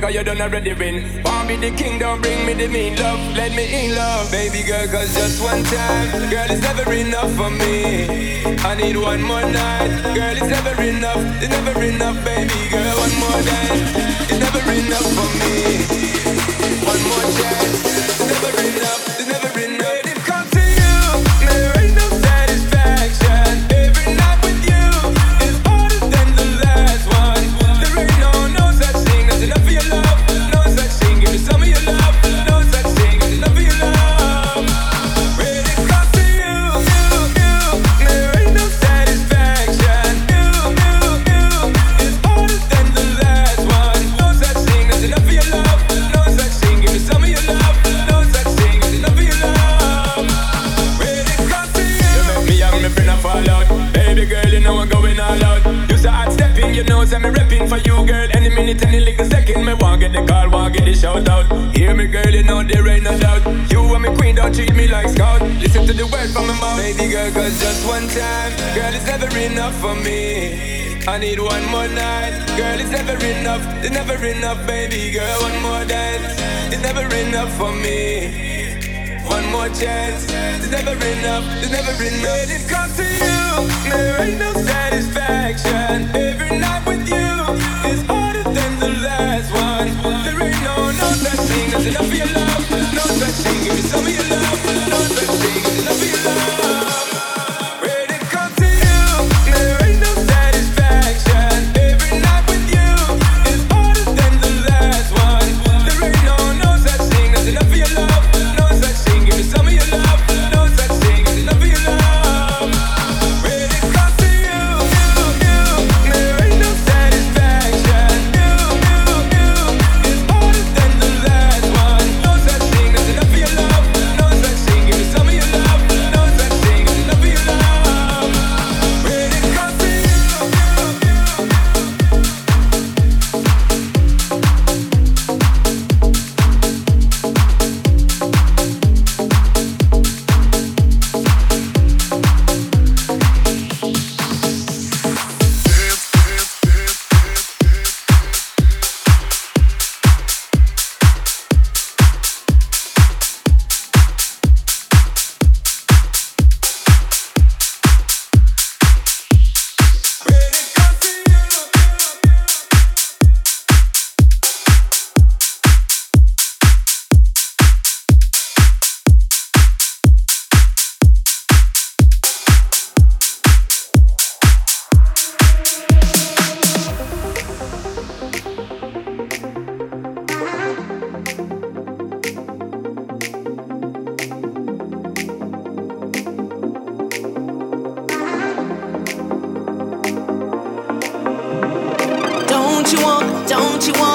Cause you done already win. Want me the king, don't bring me the mean love. Let me in love. Baby girl, cause just one time. Girl, it's never enough for me. I need one more night. Girl, it's never enough. It's never enough, baby girl. One more night. It's never enough for me. One more chance. I need one more night, girl. It's never enough. It's never enough, baby girl. One more dance. It's never enough for me. One more chance. It's never enough. It's never enough. When it comes to you, there ain't no satisfaction. Every night with you is harder than the last one. There ain't no no such thing as enough for your love. No such thing. Give me some of your love. No such thing Don't you want, don't you want?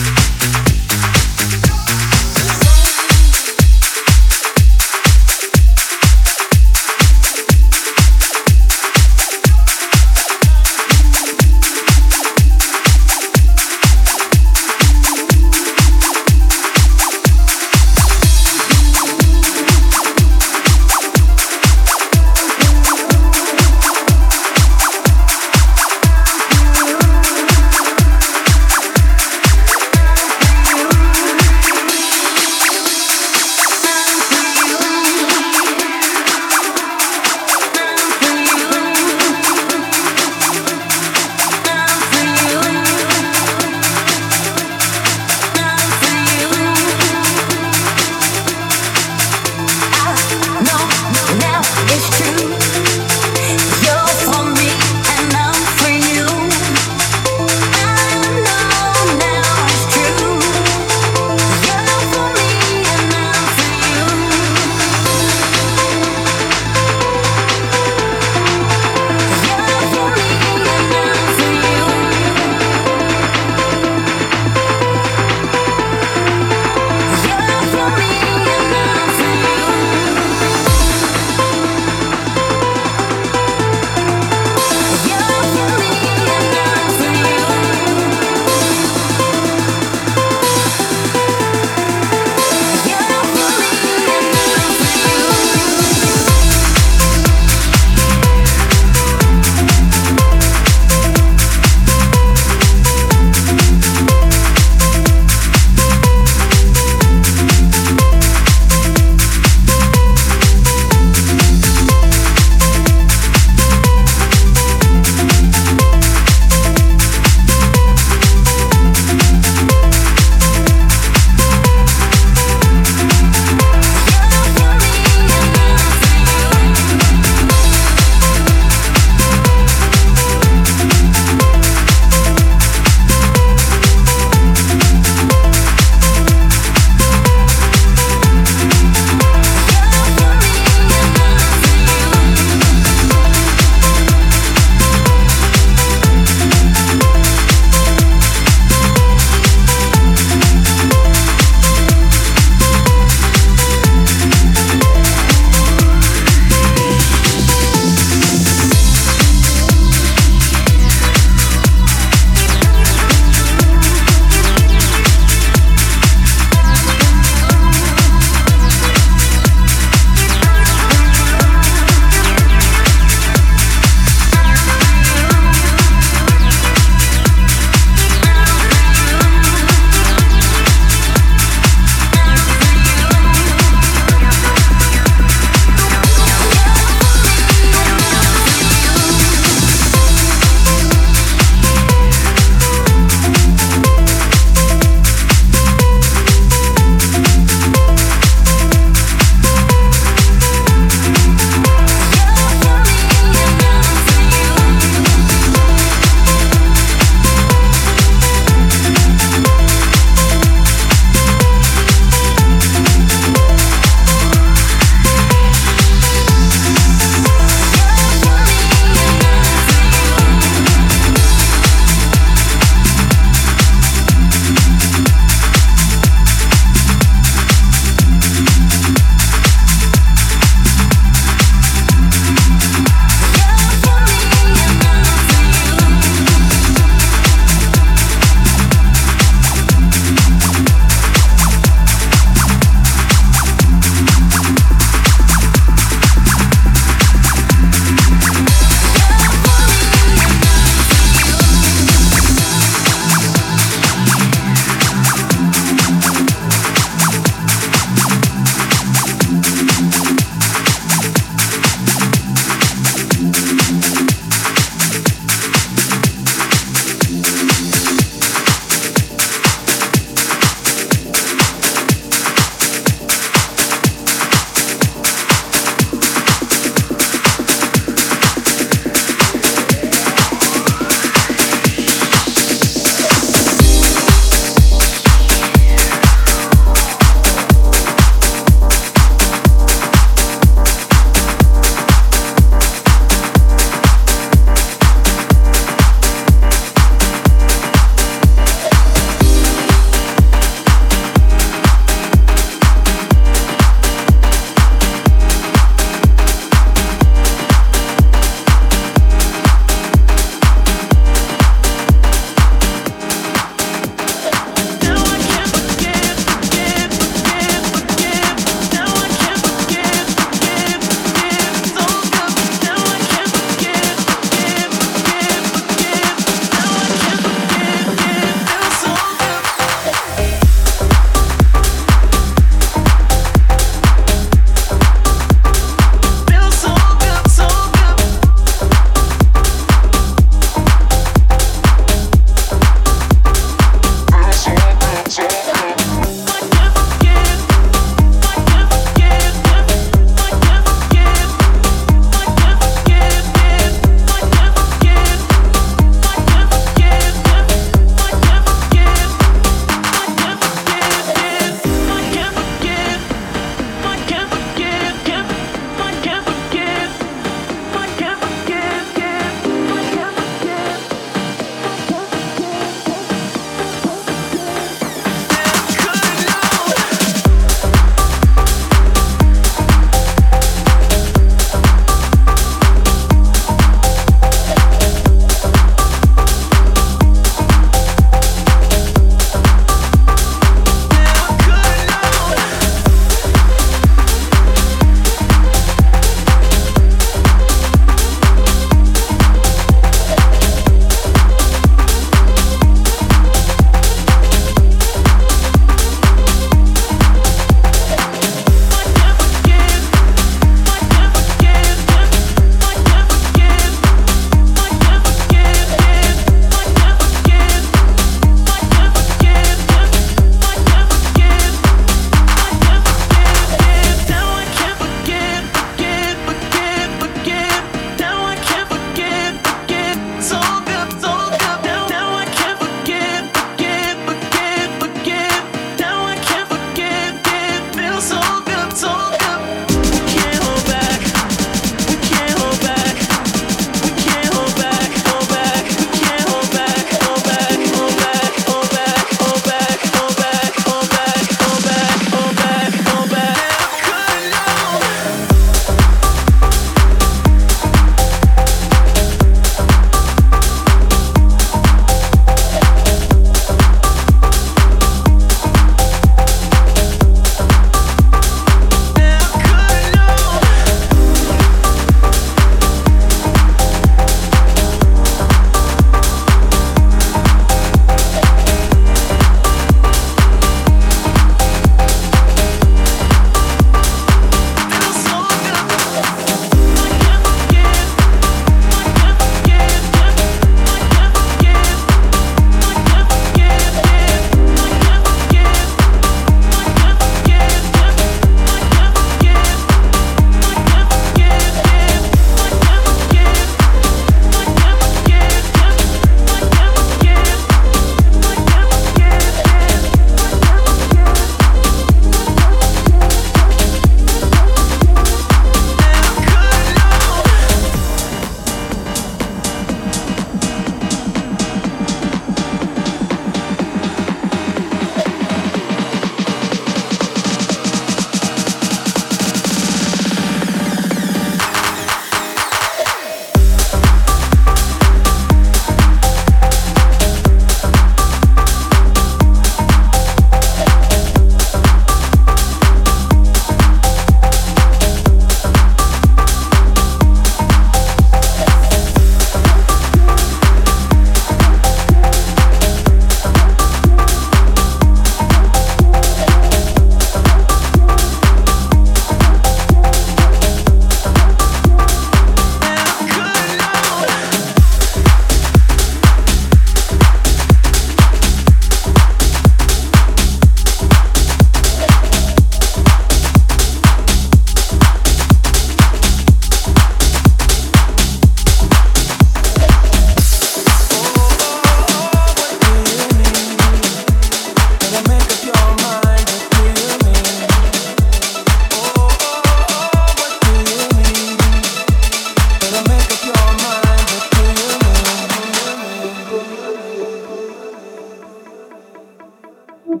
What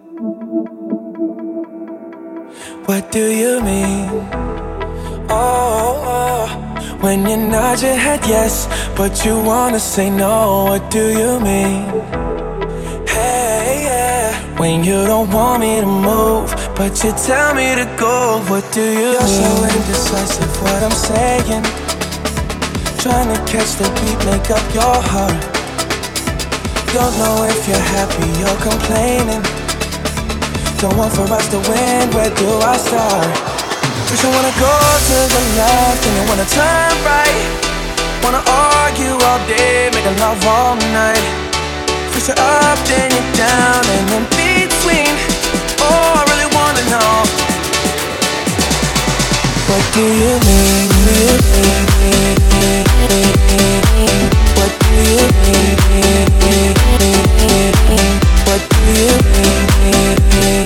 do you mean? Oh, oh, oh. when you nod your head yes, but you wanna say no. What do you mean? Hey, yeah. When you don't want me to move, but you tell me to go. What do you You're mean? so indecisive. What I'm saying. Trying to catch the beat, make up your heart. Don't know if you're happy or complaining. Don't want for us to win, where do I start? First you wanna go to the left and you wanna turn right Wanna argue all day, make a love all night First you're up, then you're down, and in between Oh, I really wanna know What do you mean? What do you mean? What do you mean?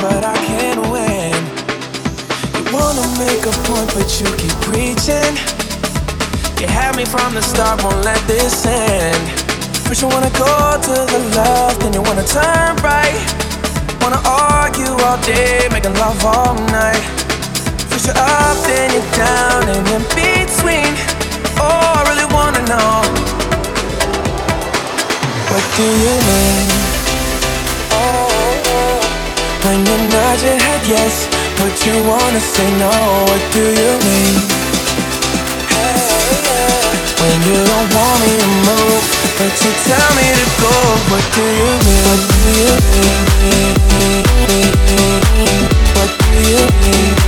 But I can't win. You wanna make a point, but you keep preaching. You had me from the start, won't let this end. First you wanna go to the left, then you wanna turn right. Wanna argue all day, making love all night. First you're up, then you're down, and in between. Oh, I really wanna know. What do you mean? When you nod your head yes, but you wanna say no. What do you mean? When you don't want me to move, but you tell me to go. What do you mean? What do you mean? What do you mean?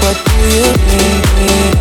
What do you mean?